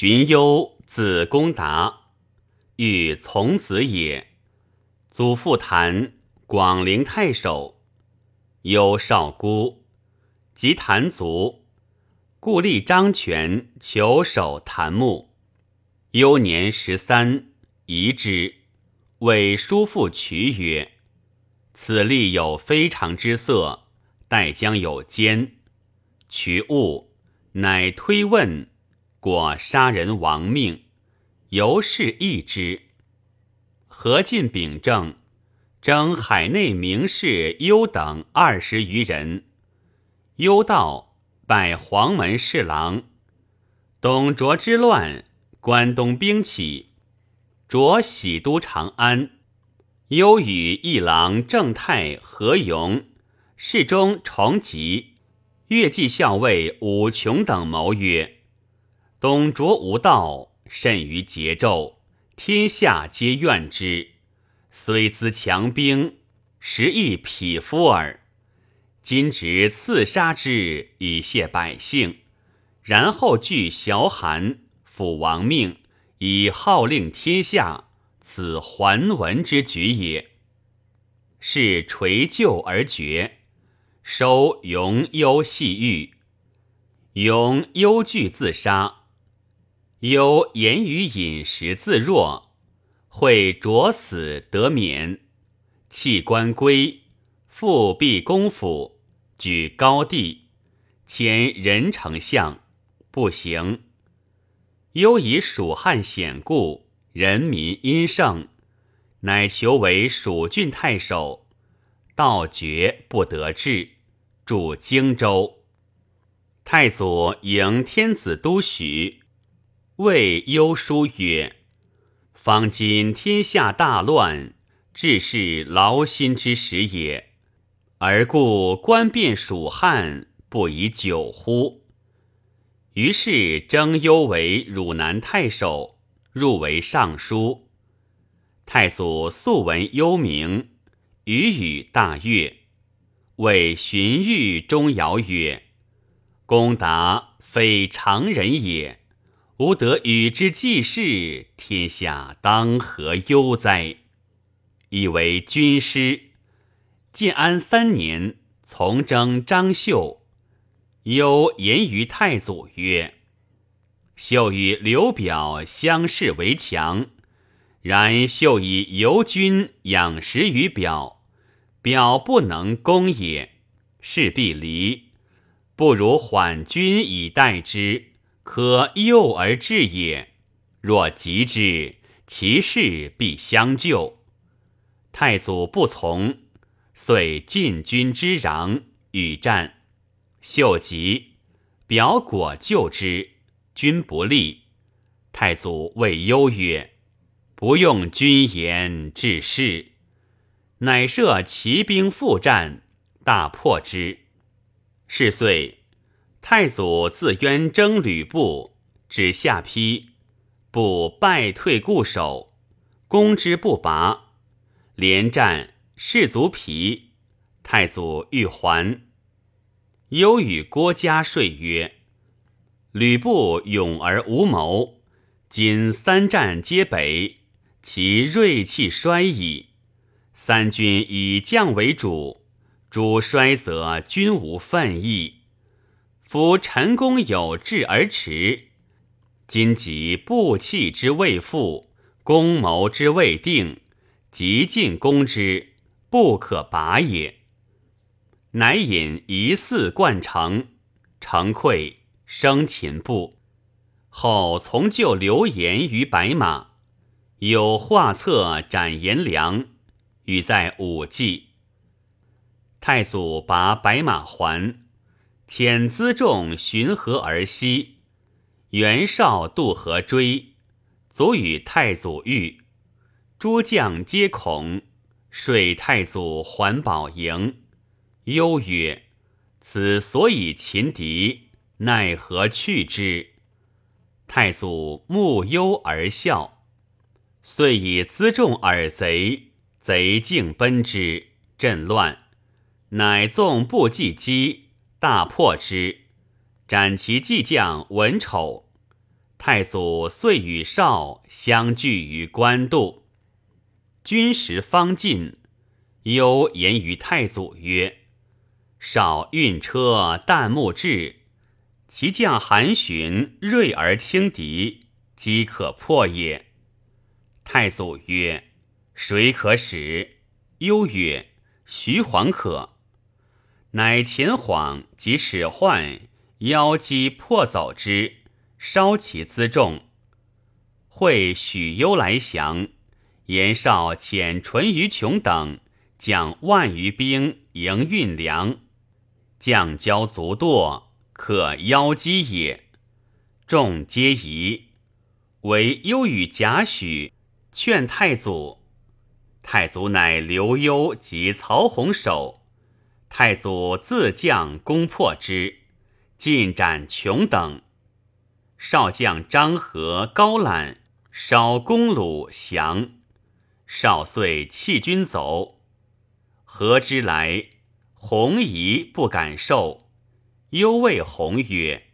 荀攸，字公达，欲从子也。祖父谭，广陵太守。忧少孤，及谭卒，故立张权求守谭墓。忧年十三，遗之。谓叔父渠曰：“此立有非常之色，待将有奸。”渠悟，乃推问。果杀人亡命，尤是异之。何进秉政，征海内名士幽等二十余人。幽道拜黄门侍郎。董卓之乱，关东兵起，卓喜都长安。幽与一郎正太、何勇、侍中重吉、越骑校尉武琼等谋曰。董卓无道，甚于桀纣，天下皆怨之。虽资强兵，实亦匹夫耳。今执刺杀之，以谢百姓，然后据崤函，抚王命，以号令天下，此桓文之举也。是垂咎而绝，收庸忧细狱，庸忧惧自杀。忧言语饮食自若，会着死得免，弃官归，复辟公府，举高帝，迁任丞相，不行。忧以蜀汉险固，人民殷盛，乃求为蜀郡太守，道绝不得志，驻荆州。太祖迎天子都许。谓忧书曰：“方今天下大乱，致是劳心之时也。而故观变蜀汉，不宜久乎？”于是征忧为汝南太守，入为尚书。太祖素闻幽名，语语大悦，谓荀彧、钟繇曰：“公达非常人也。”吾得与之济世，天下当何忧哉？以为军师。建安三年，从征张绣。忧言于太祖曰：“秀与刘表相视为强，然秀以游军养食于表，表不能攻也，势必离。不如缓军以待之。”可诱而至也，若急之，其势必相救。太祖不从，遂进军之壤，与战。秀吉，表果救之，军不利。太祖谓忧曰：“不用君言治事。”乃设骑兵复战，大破之。是岁。太祖自渊征吕布，指下邳，布败退固守，攻之不拔，连战士卒疲。太祖欲还，忧与郭嘉说曰：“吕布勇而无谋，今三战皆北，其锐气衰矣。三军以将为主，主衰则军无奋意。”夫陈宫有志而驰，今即步弃之未复，攻谋之未定，即进攻之，不可拔也。乃引一四贯城，城溃，生擒部。后从救刘延于白马，有画册斩颜良，与在武纪。太祖拔白马还。遣辎重循河而西，袁绍渡河追，卒与太祖遇，诸将皆恐，遂太祖还保营。忧曰：“此所以擒敌，奈何去之？”太祖慕忧而笑，遂以辎重耳贼，贼径奔之，阵乱，乃纵步骑击。大破之，斩其骑将文丑。太祖遂与少相聚于官渡。军时方尽，忧言于太祖曰：“少运车旦暮至，其将韩寻锐而轻敌，即可破也。”太祖曰：“谁可使？”忧曰：“徐晃可。”乃秦晃即使唤妖姬破走之。稍其辎重，会许攸来降。言绍遣淳于琼等将万余兵迎运粮，将交足堕，可邀击也。众皆疑，唯忧与贾诩劝太祖。太祖乃留忧及曹洪守，太祖自将攻破之，尽斩琼等。少将张合、高览烧公鲁降，少遂弃军走。何之来，弘仪不敢受，忧谓弘曰：“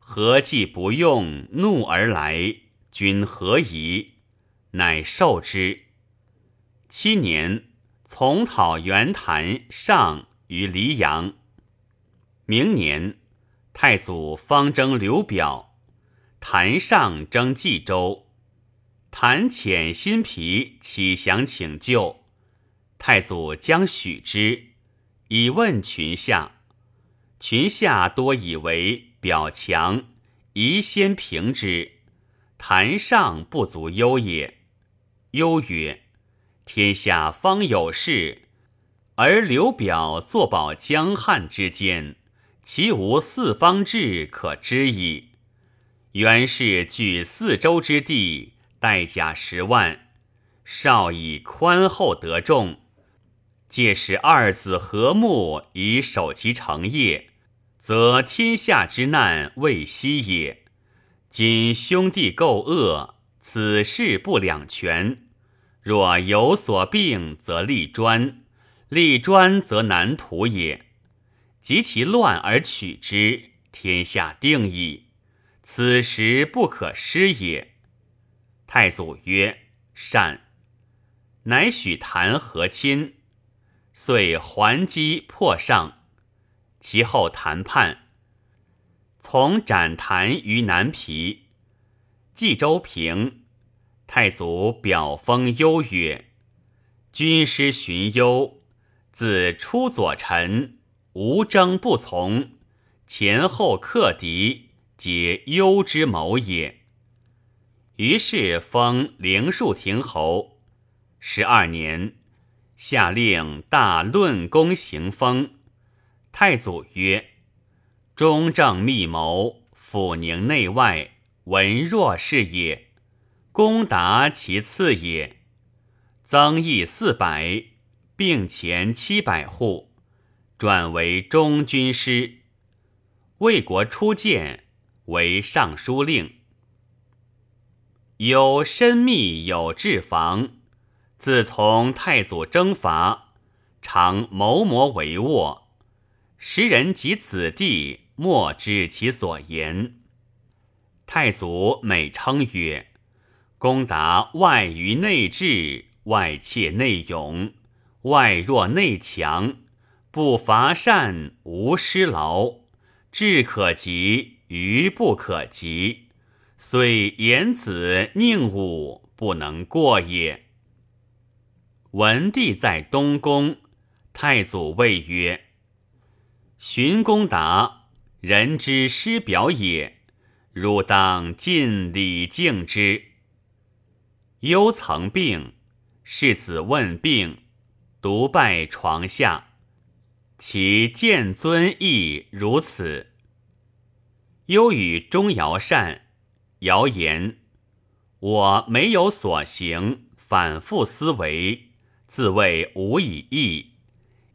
何既不用，怒而来，君何疑？”乃受之。七年，从讨袁谭上于黎阳。明年，太祖方征刘表。谭上征冀州，谭遣新皮启降请救，太祖将许之，以问群下。群下多以为表强，宜先平之。谭上不足忧也。忧曰：天下方有事，而刘表坐保江汉之间，其无四方志可知矣。袁氏据四州之地，带甲十万，少以宽厚得众。届时二子和睦，以守其成业，则天下之难未息也。今兄弟构恶，此事不两全。若有所病，则立专；立专，则难图也。及其乱而取之，天下定矣。此时不可失也。太祖曰：“善。”乃许谈和亲，遂还击破上。其后谈判，从斩谭于南皮。冀州平，太祖表封忧曰：“军师荀攸，自出左臣，无争不从，前后克敌。”皆忧之谋也。于是封灵树亭侯。十二年，下令大论功行封。太祖曰：“中正密谋，抚宁内外，文若是也。公达其次也。增邑四百，并前七百户，转为中军师。魏国初见。”为尚书令，有深密有志防。自从太祖征伐，常谋谋帷幄，时人及子弟莫知其所言。太祖每称曰：“公达外于内治，外切内勇，外弱内强，不伐善，无失劳，智可及。”愚不可及，虽言子宁武不能过也。文帝在东宫，太祖谓曰：“荀公达，人之师表也，汝当尽礼敬之。”忧曾病，世子问病，独拜床下，其见尊亦如此。忧与钟繇善，谣言：我没有所行，反复思维，自谓无以义，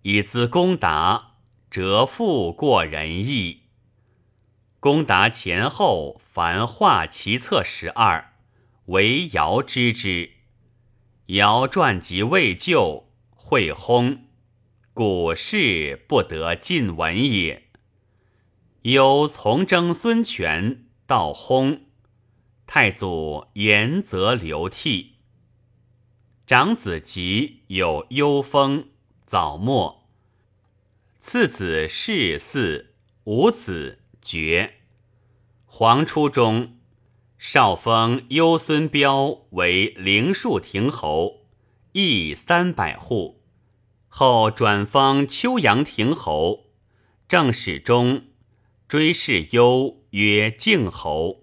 以资公达，折复过人意。公达前后凡画其策十二，唯尧知之。尧传及未就，会薨，古事不得尽闻也。由从征孙权，到薨，太祖言则流涕。长子吉有幽风，早没。次子世嗣，五子绝。皇初中，少封幽孙彪为灵树亭侯，邑三百户。后转封丘阳亭侯，正史中追谥幽曰敬侯。